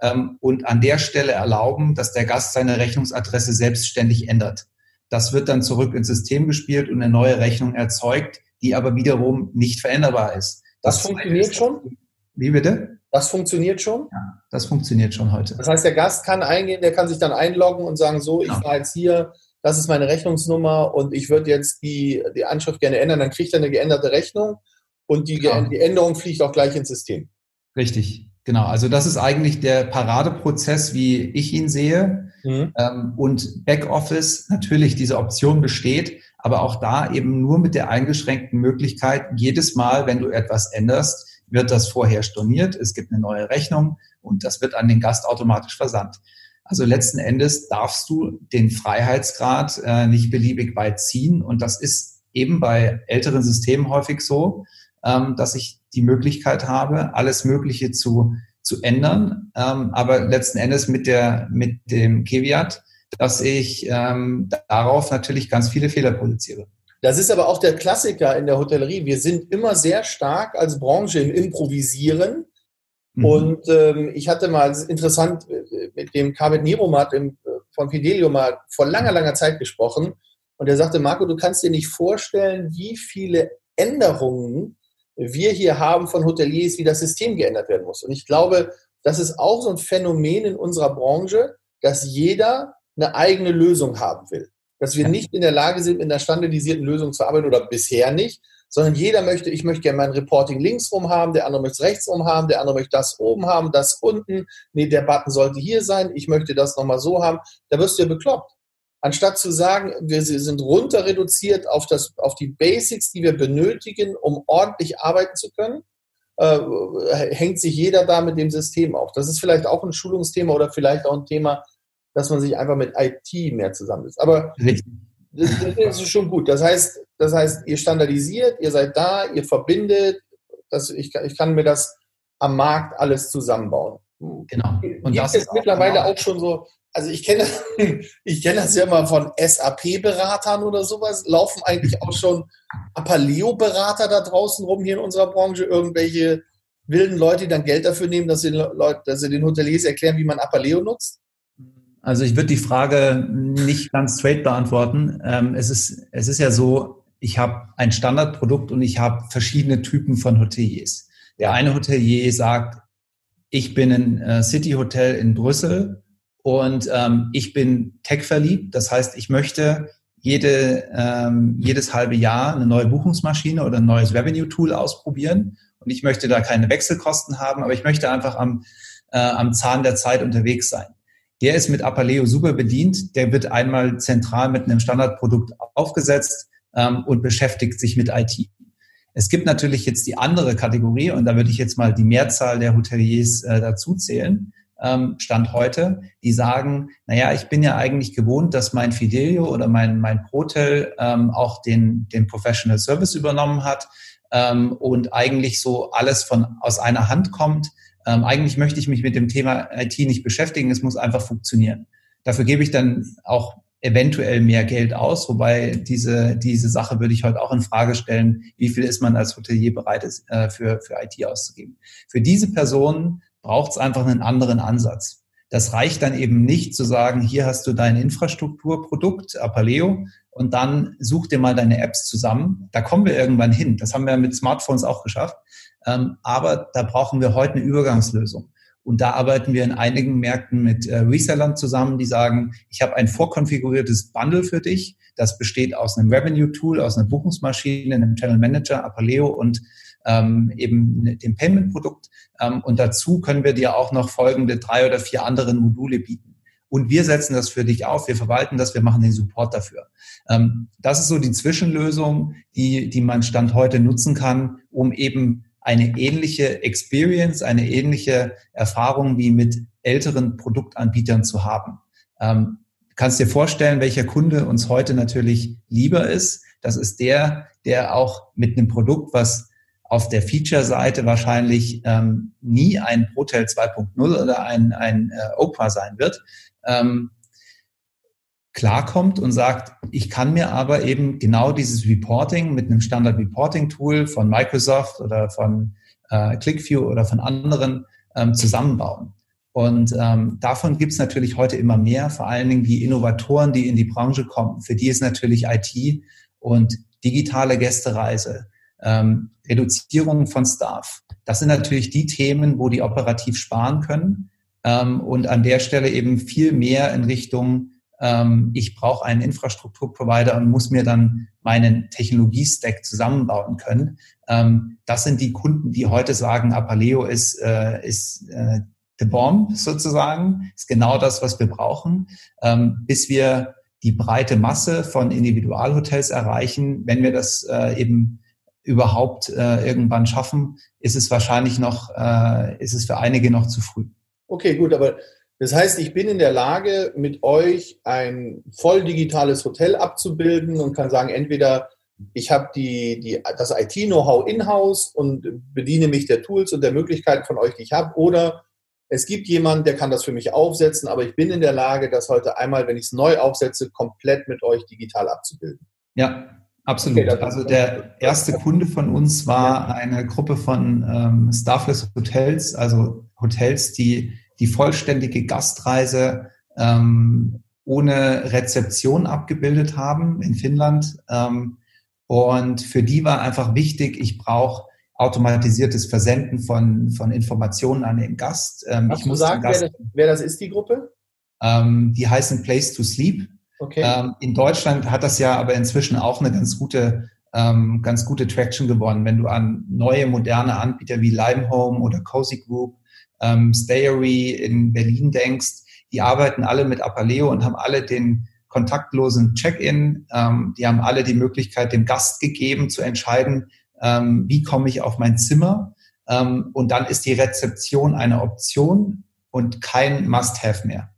ähm, und an der Stelle erlauben, dass der Gast seine Rechnungsadresse selbstständig ändert. Das wird dann zurück ins System gespielt und eine neue Rechnung erzeugt, die aber wiederum nicht veränderbar ist. Das, das funktioniert schon? Wie bitte? Das funktioniert schon? Ja, das funktioniert schon heute. Das heißt, der Gast kann eingehen, der kann sich dann einloggen und sagen, so, genau. ich war jetzt hier, das ist meine Rechnungsnummer und ich würde jetzt die, die Anschrift gerne ändern, dann kriegt er eine geänderte Rechnung und die, genau. die Änderung fliegt auch gleich ins System. Richtig, genau. Also das ist eigentlich der Paradeprozess, wie ich ihn sehe. Mhm. Ähm, und Backoffice, natürlich, diese Option besteht, aber auch da eben nur mit der eingeschränkten Möglichkeit, jedes Mal, wenn du etwas änderst, wird das vorher storniert, es gibt eine neue Rechnung und das wird an den Gast automatisch versandt. Also letzten Endes darfst du den Freiheitsgrad äh, nicht beliebig weit ziehen und das ist eben bei älteren Systemen häufig so, ähm, dass ich die Möglichkeit habe, alles Mögliche zu, zu ändern, ähm, aber letzten Endes mit der mit dem Caveat, dass ich ähm, darauf natürlich ganz viele Fehler produziere. Das ist aber auch der Klassiker in der Hotellerie. Wir sind immer sehr stark als Branche im Improvisieren. Mhm. Und ähm, ich hatte mal interessant äh, mit dem Carmet Niromat im, äh, von Fidelio mal vor langer, langer Zeit gesprochen. Und er sagte, Marco, du kannst dir nicht vorstellen, wie viele Änderungen wir hier haben von Hoteliers, wie das System geändert werden muss. Und ich glaube, das ist auch so ein Phänomen in unserer Branche, dass jeder eine eigene Lösung haben will. Dass wir nicht in der Lage sind, in der standardisierten Lösung zu arbeiten oder bisher nicht, sondern jeder möchte, ich möchte gerne mein Reporting links rum haben, der andere möchte es rechts rum haben, der andere möchte das oben haben, das unten. Nee, der Button sollte hier sein, ich möchte das nochmal so haben. Da wirst du ja bekloppt. Anstatt zu sagen, wir sind runter reduziert auf, das, auf die Basics, die wir benötigen, um ordentlich arbeiten zu können, äh, hängt sich jeder da mit dem System auf. Das ist vielleicht auch ein Schulungsthema oder vielleicht auch ein Thema, dass man sich einfach mit IT mehr zusammensetzt. Aber das, das, ist schon gut. Das heißt, das heißt, ihr standardisiert, ihr seid da, ihr verbindet. Das, ich, ich kann mir das am Markt alles zusammenbauen. Genau. Und Gibt das ist mittlerweile auch schon so. Also ich kenne, ich kenne das ja mal von SAP-Beratern oder sowas. Laufen eigentlich auch schon Apaleo-Berater da draußen rum hier in unserer Branche? Irgendwelche wilden Leute, die dann Geld dafür nehmen, dass sie, Leute, dass sie den Hoteliers erklären, wie man Apaleo nutzt? Also ich würde die Frage nicht ganz straight beantworten. Ähm, es, ist, es ist ja so, ich habe ein Standardprodukt und ich habe verschiedene Typen von Hoteliers. Der eine Hotelier sagt, ich bin ein äh, City Hotel in Brüssel und ähm, ich bin tech verliebt. Das heißt, ich möchte jede, ähm, jedes halbe Jahr eine neue Buchungsmaschine oder ein neues Revenue-Tool ausprobieren. Und ich möchte da keine Wechselkosten haben, aber ich möchte einfach am, äh, am Zahn der Zeit unterwegs sein. Der ist mit Apaleo super bedient. Der wird einmal zentral mit einem Standardprodukt aufgesetzt ähm, und beschäftigt sich mit IT. Es gibt natürlich jetzt die andere Kategorie und da würde ich jetzt mal die Mehrzahl der Hoteliers äh, dazu zählen. Ähm, Stand heute, die sagen, naja, ich bin ja eigentlich gewohnt, dass mein Fidelio oder mein, mein Protel ähm, auch den, den Professional Service übernommen hat ähm, und eigentlich so alles von aus einer Hand kommt. Ähm, eigentlich möchte ich mich mit dem Thema IT nicht beschäftigen, es muss einfach funktionieren. Dafür gebe ich dann auch eventuell mehr Geld aus, wobei diese, diese Sache würde ich heute auch in Frage stellen, wie viel ist man als Hotelier bereit ist, äh, für, für IT auszugeben. Für diese Personen braucht es einfach einen anderen Ansatz. Das reicht dann eben nicht zu sagen, hier hast du dein Infrastrukturprodukt, Apaleo, und dann such dir mal deine Apps zusammen. Da kommen wir irgendwann hin. Das haben wir mit Smartphones auch geschafft. Ähm, aber da brauchen wir heute eine Übergangslösung. Und da arbeiten wir in einigen Märkten mit äh, Resellern zusammen, die sagen, ich habe ein vorkonfiguriertes Bundle für dich. Das besteht aus einem Revenue-Tool, aus einer Buchungsmaschine, einem Channel Manager, Apaleo und ähm, eben dem Payment-Produkt. Ähm, und dazu können wir dir auch noch folgende drei oder vier andere Module bieten. Und wir setzen das für dich auf, wir verwalten das, wir machen den Support dafür. Ähm, das ist so die Zwischenlösung, die, die man Stand heute nutzen kann, um eben eine ähnliche Experience, eine ähnliche Erfahrung wie mit älteren Produktanbietern zu haben. Ähm, kannst dir vorstellen, welcher Kunde uns heute natürlich lieber ist. Das ist der, der auch mit einem Produkt, was auf der Feature-Seite wahrscheinlich ähm, nie ein Protel 2.0 oder ein, ein äh, Opa sein wird, ähm, klarkommt und sagt, ich kann mir aber eben genau dieses Reporting mit einem Standard Reporting Tool von Microsoft oder von äh, ClickView oder von anderen ähm, zusammenbauen. Und ähm, davon gibt es natürlich heute immer mehr, vor allen Dingen die Innovatoren, die in die Branche kommen. Für die ist natürlich IT und digitale Gästereise, ähm, Reduzierung von Staff. Das sind natürlich die Themen, wo die operativ sparen können ähm, und an der Stelle eben viel mehr in Richtung, ähm, ich brauche einen Infrastrukturprovider und muss mir dann meinen Technologiestack zusammenbauen können. Ähm, das sind die Kunden, die heute sagen, Apaleo ist, äh, ist äh, the bomb sozusagen, ist genau das, was wir brauchen, ähm, bis wir die breite Masse von Individualhotels erreichen. Wenn wir das äh, eben überhaupt äh, irgendwann schaffen, ist es wahrscheinlich noch, äh, ist es für einige noch zu früh. Okay, gut, aber das heißt, ich bin in der Lage, mit euch ein voll digitales Hotel abzubilden und kann sagen, entweder ich habe die, die, das IT-Know-how in-house und bediene mich der Tools und der Möglichkeiten von euch, die ich habe, oder es gibt jemanden, der kann das für mich aufsetzen, aber ich bin in der Lage, das heute einmal, wenn ich es neu aufsetze, komplett mit euch digital abzubilden. Ja, absolut. Okay, also der erste Kunde von uns war eine Gruppe von ähm, Starfless Hotels, also Hotels, die die vollständige Gastreise ähm, ohne Rezeption abgebildet haben in Finnland. Ähm, und für die war einfach wichtig, ich brauche automatisiertes Versenden von, von Informationen an den Gast. Ähm, Hast ich muss sagen, wer, das, wer das ist, die Gruppe? Ähm, die heißen Place to Sleep. Okay. Ähm, in Deutschland hat das ja aber inzwischen auch eine ganz gute, ähm, ganz gute Traction gewonnen. Wenn du an neue, moderne Anbieter wie Limehome oder Cozy Group, ähm, Stayery in Berlin denkst, die arbeiten alle mit Apaleo und haben alle den kontaktlosen Check-in. Ähm, die haben alle die Möglichkeit, dem Gast gegeben zu entscheiden, ähm, wie komme ich auf mein Zimmer. Ähm, und dann ist die Rezeption eine Option und kein Must-Have mehr.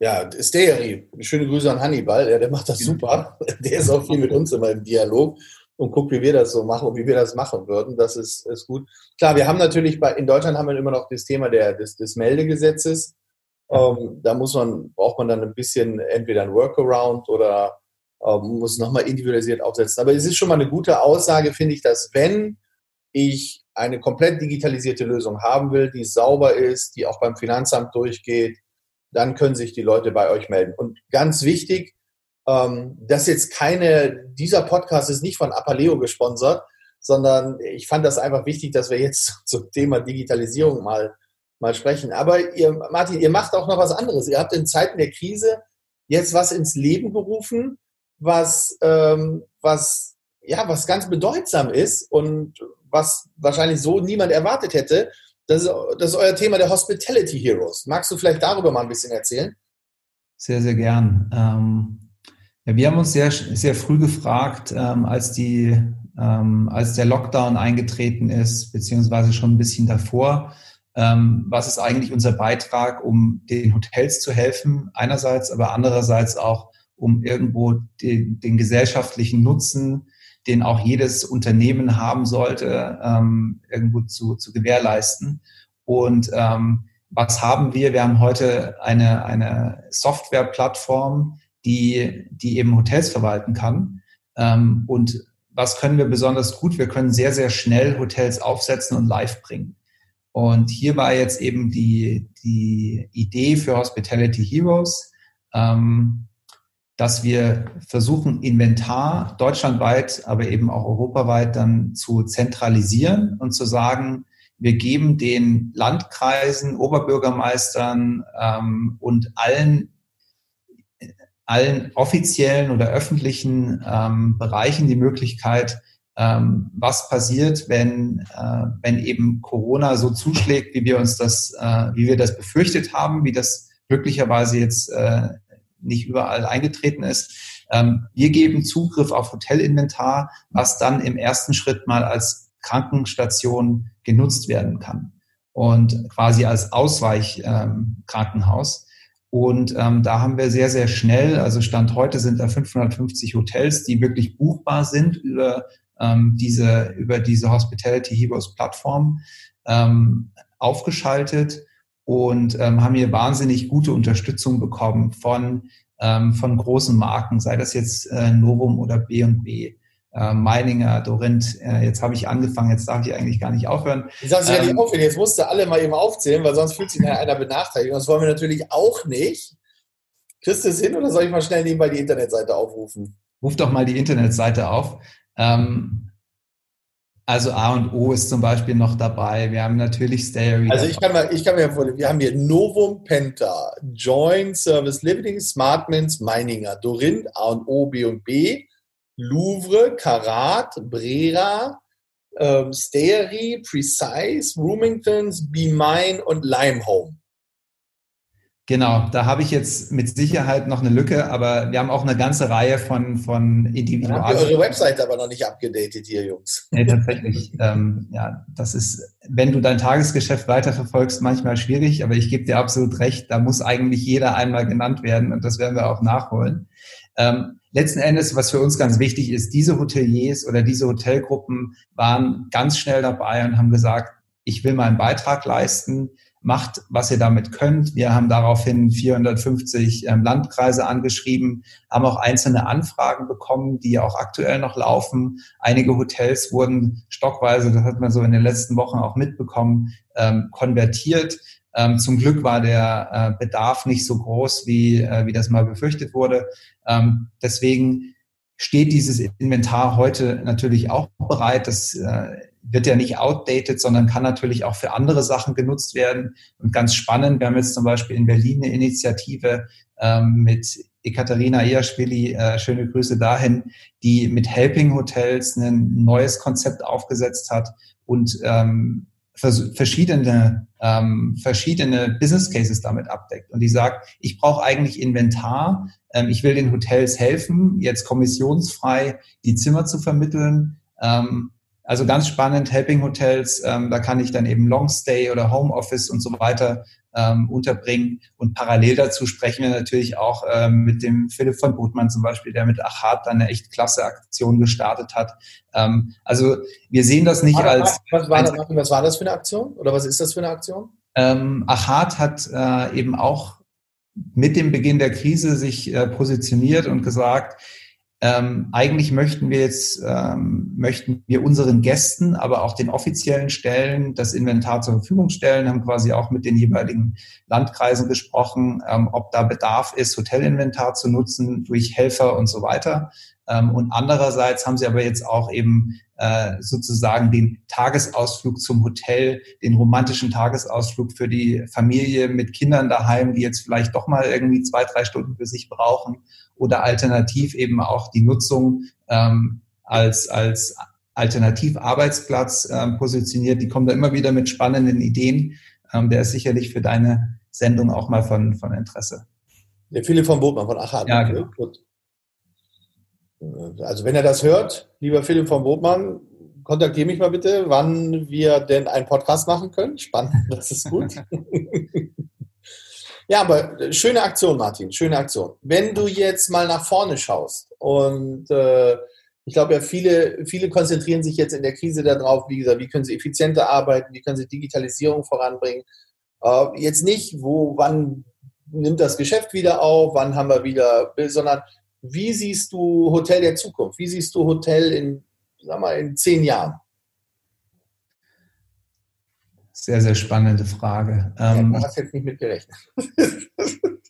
Ja, Steyeri, schöne Grüße an Hannibal, ja, der macht das super. Der ist auch viel mit uns immer im Dialog und guckt, wie wir das so machen und wie wir das machen würden. Das ist, ist gut. Klar, wir haben natürlich bei, in Deutschland haben wir immer noch das Thema der, des, des Meldegesetzes. Ähm, da muss man, braucht man dann ein bisschen entweder ein Workaround oder ähm, muss nochmal individualisiert aufsetzen. Aber es ist schon mal eine gute Aussage, finde ich, dass wenn ich eine komplett digitalisierte Lösung haben will, die sauber ist, die auch beim Finanzamt durchgeht, dann können sich die Leute bei euch melden. Und ganz wichtig, ähm, dass jetzt keine, dieser Podcast ist nicht von Apaleo gesponsert, sondern ich fand das einfach wichtig, dass wir jetzt zum Thema Digitalisierung mal, mal sprechen. Aber ihr, Martin, ihr macht auch noch was anderes. Ihr habt in Zeiten der Krise jetzt was ins Leben gerufen, was, ähm, was, ja, was ganz bedeutsam ist und was wahrscheinlich so niemand erwartet hätte. Das ist, das ist euer Thema der Hospitality Heroes. Magst du vielleicht darüber mal ein bisschen erzählen? Sehr, sehr gern. Ähm, ja, wir haben uns sehr, sehr früh gefragt, ähm, als, die, ähm, als der Lockdown eingetreten ist, beziehungsweise schon ein bisschen davor, ähm, was ist eigentlich unser Beitrag, um den Hotels zu helfen, einerseits, aber andererseits auch um irgendwo den, den gesellschaftlichen Nutzen, den auch jedes Unternehmen haben sollte, ähm, irgendwo zu, zu gewährleisten. Und ähm, was haben wir? Wir haben heute eine, eine Softwareplattform, die, die eben Hotels verwalten kann. Ähm, und was können wir besonders gut? Wir können sehr, sehr schnell Hotels aufsetzen und live bringen. Und hier war jetzt eben die, die Idee für Hospitality Heroes, ähm, dass wir versuchen, Inventar deutschlandweit, aber eben auch europaweit dann zu zentralisieren und zu sagen, wir geben den Landkreisen, Oberbürgermeistern ähm, und allen, allen offiziellen oder öffentlichen ähm, Bereichen die Möglichkeit, ähm, was passiert, wenn, äh, wenn eben Corona so zuschlägt, wie wir uns das, äh, wie wir das befürchtet haben, wie das glücklicherweise jetzt äh, nicht überall eingetreten ist. Ähm, wir geben Zugriff auf Hotelinventar, was dann im ersten Schritt mal als Krankenstation genutzt werden kann und quasi als Ausweichkrankenhaus. Ähm, Und ähm, da haben wir sehr, sehr schnell, also Stand heute sind da 550 Hotels, die wirklich buchbar sind über diese, über diese Hospitality Heroes Plattform aufgeschaltet und ähm, haben hier wahnsinnig gute Unterstützung bekommen von, ähm, von großen Marken, sei das jetzt äh, Novum oder B&B äh, Meininger, Dorinth, äh, jetzt habe ich angefangen, jetzt darf ich eigentlich gar nicht aufhören. Ich darf ja nicht ähm, aufhören, jetzt musst du alle mal eben aufzählen, weil sonst fühlt sich nachher einer benachteiligt. Und das wollen wir natürlich auch nicht. Kriegst du es hin oder soll ich mal schnell nebenbei die Internetseite aufrufen? Ruf doch mal die Internetseite auf. Ähm, also A und O ist zum Beispiel noch dabei. Wir haben natürlich Stereo. Also ich kann, mal, ich kann mir vorstellen, wir haben hier Novum Penta, Joint Service Living, Smartmans, Meininger, Dorinth, A und O, B und B, Louvre, Karat, Brera, ähm, Stery, Precise, Roomingtons, Be Mine und Limehome. Genau, da habe ich jetzt mit Sicherheit noch eine Lücke, aber wir haben auch eine ganze Reihe von, von Individual. Dann habt ihr eure Webseite aber noch nicht abgedatet hier, Jungs. Nee, tatsächlich. ähm, ja, das ist, wenn du dein Tagesgeschäft weiterverfolgst, manchmal schwierig, aber ich gebe dir absolut recht, da muss eigentlich jeder einmal genannt werden und das werden wir auch nachholen. Ähm, letzten Endes, was für uns ganz wichtig ist, diese Hoteliers oder diese Hotelgruppen waren ganz schnell dabei und haben gesagt, ich will meinen Beitrag leisten, macht, was ihr damit könnt. Wir haben daraufhin 450 ähm, Landkreise angeschrieben, haben auch einzelne Anfragen bekommen, die auch aktuell noch laufen. Einige Hotels wurden stockweise, das hat man so in den letzten Wochen auch mitbekommen, ähm, konvertiert. Ähm, zum Glück war der äh, Bedarf nicht so groß, wie, äh, wie das mal befürchtet wurde. Ähm, deswegen steht dieses Inventar heute natürlich auch bereit. Das äh, wird ja nicht outdated, sondern kann natürlich auch für andere Sachen genutzt werden. Und ganz spannend, wir haben jetzt zum Beispiel in Berlin eine Initiative ähm, mit Ekaterina Easchwili, äh, schöne Grüße dahin, die mit Helping Hotels ein neues Konzept aufgesetzt hat und ähm, verschiedene, ähm, verschiedene Business Cases damit abdeckt. Und die sagt, ich brauche eigentlich Inventar, ähm, ich will den Hotels helfen, jetzt kommissionsfrei die Zimmer zu vermitteln. Ähm, also ganz spannend, Helping Hotels, ähm, da kann ich dann eben Longstay oder Homeoffice und so weiter ähm, unterbringen. Und parallel dazu sprechen wir natürlich auch ähm, mit dem Philipp von Botmann zum Beispiel, der mit Achat dann eine echt klasse Aktion gestartet hat. Ähm, also wir sehen das nicht was, als... Was war, das, was war das für eine Aktion? Oder was ist das für eine Aktion? Ähm, Achat hat äh, eben auch mit dem Beginn der Krise sich äh, positioniert und gesagt, ähm, eigentlich möchten wir jetzt, ähm, möchten wir unseren Gästen, aber auch den offiziellen Stellen das Inventar zur Verfügung stellen, haben quasi auch mit den jeweiligen Landkreisen gesprochen, ähm, ob da Bedarf ist, Hotelinventar zu nutzen durch Helfer und so weiter. Ähm, und andererseits haben sie aber jetzt auch eben äh, sozusagen den Tagesausflug zum Hotel, den romantischen Tagesausflug für die Familie mit Kindern daheim, die jetzt vielleicht doch mal irgendwie zwei, drei Stunden für sich brauchen oder alternativ eben auch die Nutzung ähm, als, als Alternativarbeitsplatz ähm, positioniert. Die kommen da immer wieder mit spannenden Ideen. Ähm, der ist sicherlich für deine Sendung auch mal von, von Interesse. Der Philipp von Botmann von Achat. Ja, genau. Gut. Also wenn er das hört, lieber Philipp von Botmann, kontaktiere mich mal bitte, wann wir denn einen Podcast machen können. Spannend, das ist gut. ja, aber schöne Aktion, Martin, schöne Aktion. Wenn du jetzt mal nach vorne schaust und äh, ich glaube ja, viele, viele konzentrieren sich jetzt in der Krise darauf, wie gesagt, wie können sie effizienter arbeiten, wie können sie Digitalisierung voranbringen. Äh, jetzt nicht, wo, wann nimmt das Geschäft wieder auf, wann haben wir wieder, sondern wie siehst du Hotel der Zukunft? Wie siehst du Hotel in, sag mal, in zehn Jahren? Sehr, sehr spannende Frage. Ja, ähm, du hast jetzt nicht mit gerechnet.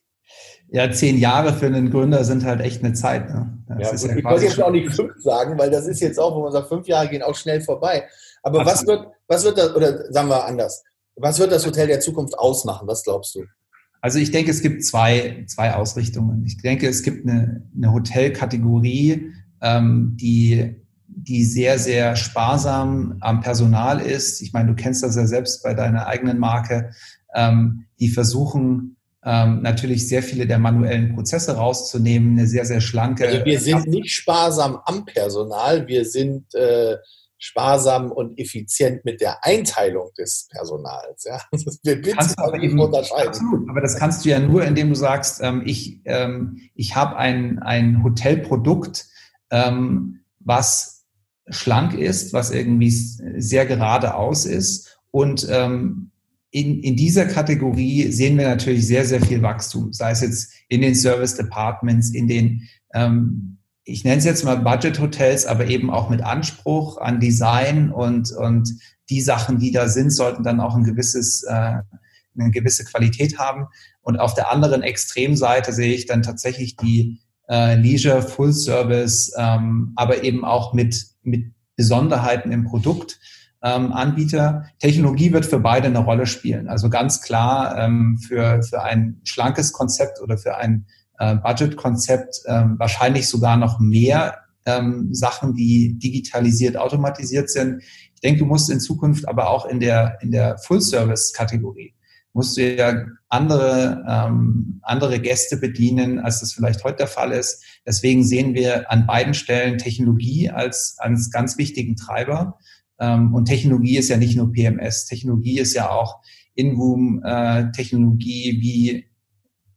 ja, zehn Jahre für einen Gründer sind halt echt eine Zeit. Ne? Ja, ja ich wollte jetzt auch nicht fünf sagen, weil das ist jetzt auch, wo man sagt, fünf Jahre gehen auch schnell vorbei. Aber was wird, was wird das, oder sagen wir anders, was wird das Hotel der Zukunft ausmachen? Was glaubst du? Also ich denke, es gibt zwei, zwei Ausrichtungen. Ich denke, es gibt eine, eine Hotelkategorie, ähm, die, die sehr, sehr sparsam am Personal ist. Ich meine, du kennst das ja selbst bei deiner eigenen Marke. Ähm, die versuchen ähm, natürlich sehr viele der manuellen Prozesse rauszunehmen, eine sehr, sehr schlanke. Also wir sind nicht sparsam am Personal, wir sind äh, sparsam und effizient mit der Einteilung des Personals. Ja? Das wir kannst du aber eben, unterscheiden. Absolut, aber das kannst du ja nur, indem du sagst, ähm, ich, ähm, ich habe ein, ein Hotelprodukt, ähm, was schlank ist, was irgendwie sehr geradeaus ist und ähm, in, in dieser Kategorie sehen wir natürlich sehr, sehr viel Wachstum, sei es jetzt in den Service Departments, in den ähm, ich nenne es jetzt mal Budget-Hotels, aber eben auch mit Anspruch an Design und, und die Sachen, die da sind, sollten dann auch ein gewisses, äh, eine gewisse Qualität haben. Und auf der anderen Extremseite sehe ich dann tatsächlich die äh, Leisure Full Service, ähm, aber eben auch mit, mit Besonderheiten im Produkt. Ähm, Anbieter. Technologie wird für beide eine Rolle spielen. Also ganz klar ähm, für, für ein schlankes Konzept oder für ein äh, Budget-Konzept ähm, wahrscheinlich sogar noch mehr ähm, Sachen, die digitalisiert, automatisiert sind. Ich denke, du musst in Zukunft aber auch in der, in der Full-Service-Kategorie musst du ja andere, ähm, andere Gäste bedienen, als das vielleicht heute der Fall ist. Deswegen sehen wir an beiden Stellen Technologie als, als ganz wichtigen Treiber. Ähm, und Technologie ist ja nicht nur PMS. Technologie ist ja auch In-Room-Technologie, äh, wie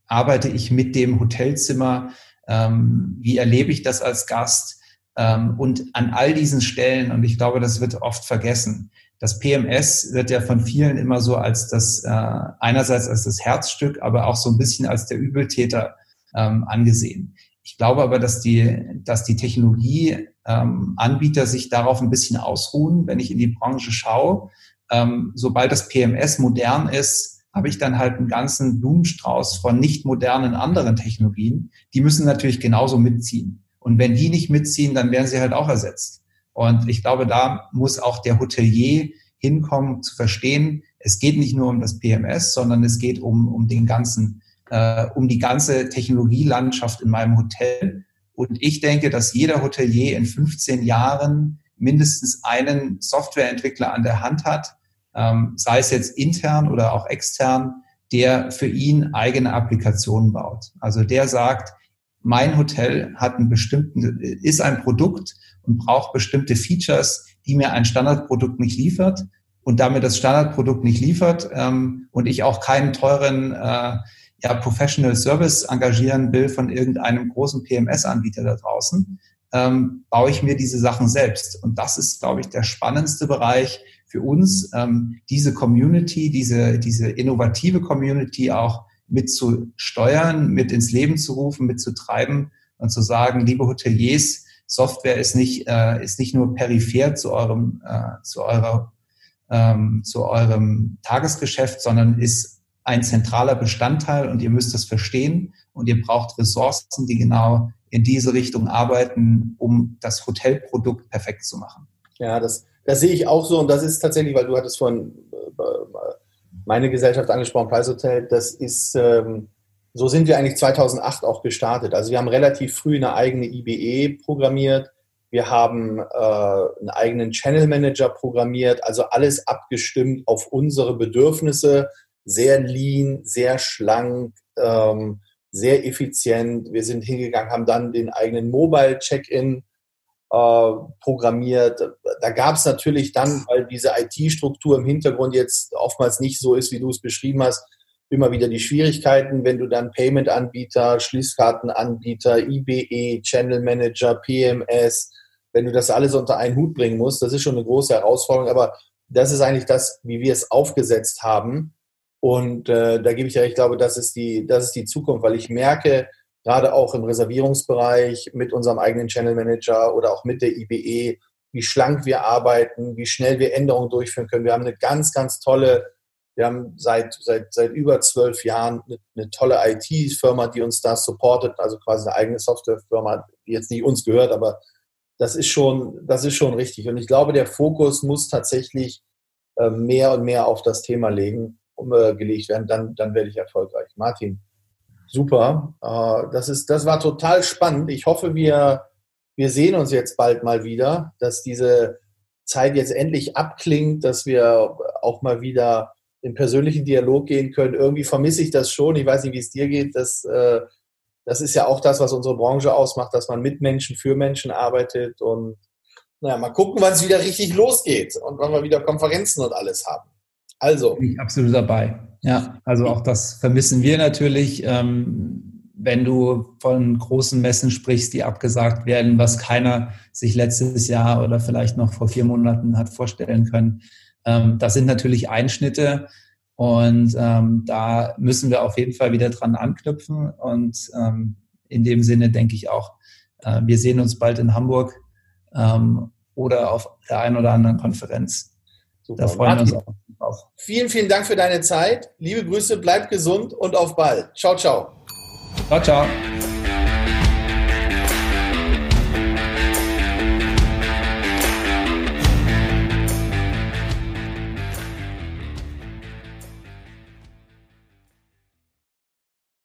arbeite ich mit dem Hotelzimmer, ähm, wie erlebe ich das als Gast ähm, und an all diesen Stellen, und ich glaube, das wird oft vergessen, das PMS wird ja von vielen immer so als das, äh, einerseits als das Herzstück, aber auch so ein bisschen als der Übeltäter ähm, angesehen. Ich glaube aber, dass die, dass die Technologieanbieter ähm, sich darauf ein bisschen ausruhen, wenn ich in die Branche schaue. Ähm, sobald das PMS modern ist, habe ich dann halt einen ganzen Blumenstrauß von nicht modernen anderen Technologien. Die müssen natürlich genauso mitziehen. Und wenn die nicht mitziehen, dann werden sie halt auch ersetzt. Und ich glaube, da muss auch der Hotelier hinkommen zu verstehen, es geht nicht nur um das PMS, sondern es geht um, um den ganzen, äh, um die ganze Technologielandschaft in meinem Hotel. Und ich denke, dass jeder Hotelier in 15 Jahren mindestens einen Softwareentwickler an der Hand hat, ähm, sei es jetzt intern oder auch extern, der für ihn eigene Applikationen baut. Also der sagt, mein Hotel hat einen bestimmten, ist ein Produkt und braucht bestimmte Features, die mir ein Standardprodukt nicht liefert. Und damit das Standardprodukt nicht liefert ähm, und ich auch keinen teuren äh, ja, Professional Service engagieren will von irgendeinem großen PMS-Anbieter da draußen, ähm, baue ich mir diese Sachen selbst. Und das ist, glaube ich, der spannendste Bereich, für uns, ähm, diese Community, diese, diese innovative Community auch mit zu steuern, mit ins Leben zu rufen, mit zu treiben und zu sagen, liebe Hoteliers, Software ist nicht, äh, ist nicht nur peripher zu eurem, äh, zu eurer, ähm, zu eurem Tagesgeschäft, sondern ist ein zentraler Bestandteil und ihr müsst es verstehen und ihr braucht Ressourcen, die genau in diese Richtung arbeiten, um das Hotelprodukt perfekt zu machen. Ja, das, das sehe ich auch so und das ist tatsächlich, weil du hattest von äh, meine Gesellschaft angesprochen, Price Hotel, das ist, ähm, so sind wir eigentlich 2008 auch gestartet. Also wir haben relativ früh eine eigene IBE programmiert, wir haben äh, einen eigenen Channel Manager programmiert, also alles abgestimmt auf unsere Bedürfnisse, sehr lean, sehr schlank, ähm, sehr effizient. Wir sind hingegangen, haben dann den eigenen Mobile Check-in äh, programmiert. Da gab es natürlich dann, weil diese IT-Struktur im Hintergrund jetzt oftmals nicht so ist, wie du es beschrieben hast, immer wieder die Schwierigkeiten, wenn du dann Payment-Anbieter, Schließkartenanbieter, IBE, Channel Manager, PMS, wenn du das alles unter einen Hut bringen musst, das ist schon eine große Herausforderung, aber das ist eigentlich das, wie wir es aufgesetzt haben. Und äh, da gebe ich ja, ich glaube, das ist die, das ist die Zukunft, weil ich merke, gerade auch im Reservierungsbereich mit unserem eigenen Channel Manager oder auch mit der IBE, wie schlank wir arbeiten, wie schnell wir Änderungen durchführen können. Wir haben eine ganz, ganz tolle, wir haben seit, seit, seit über zwölf Jahren eine, eine tolle IT-Firma, die uns da supportet, also quasi eine eigene Softwarefirma, die jetzt nicht uns gehört, aber das ist schon, das ist schon richtig. Und ich glaube, der Fokus muss tatsächlich äh, mehr und mehr auf das Thema legen, um, äh, werden. Dann, dann werde ich erfolgreich. Martin. Super. Äh, das, ist, das war total spannend. Ich hoffe, wir, wir sehen uns jetzt bald mal wieder, dass diese Zeit jetzt endlich abklingt, dass wir auch mal wieder in persönlichen Dialog gehen können. Irgendwie vermisse ich das schon. Ich weiß nicht, wie es dir geht. Das, äh, das ist ja auch das, was unsere Branche ausmacht, dass man mit Menschen, für Menschen arbeitet. Und naja, mal gucken, wann es wieder richtig losgeht und wann wir wieder Konferenzen und alles haben. Also. Bin ich absolut dabei. Ja, also auch das vermissen wir natürlich. Ähm, wenn du von großen Messen sprichst, die abgesagt werden, was keiner sich letztes Jahr oder vielleicht noch vor vier Monaten hat vorstellen können. Ähm, das sind natürlich Einschnitte und ähm, da müssen wir auf jeden Fall wieder dran anknüpfen. Und ähm, in dem Sinne denke ich auch, äh, wir sehen uns bald in Hamburg ähm, oder auf der einen oder anderen Konferenz. Super. Da freuen Martin, wir uns auch. Vielen, vielen Dank für deine Zeit. Liebe Grüße, bleib gesund und auf bald. Ciao, ciao. Ciao, ciao.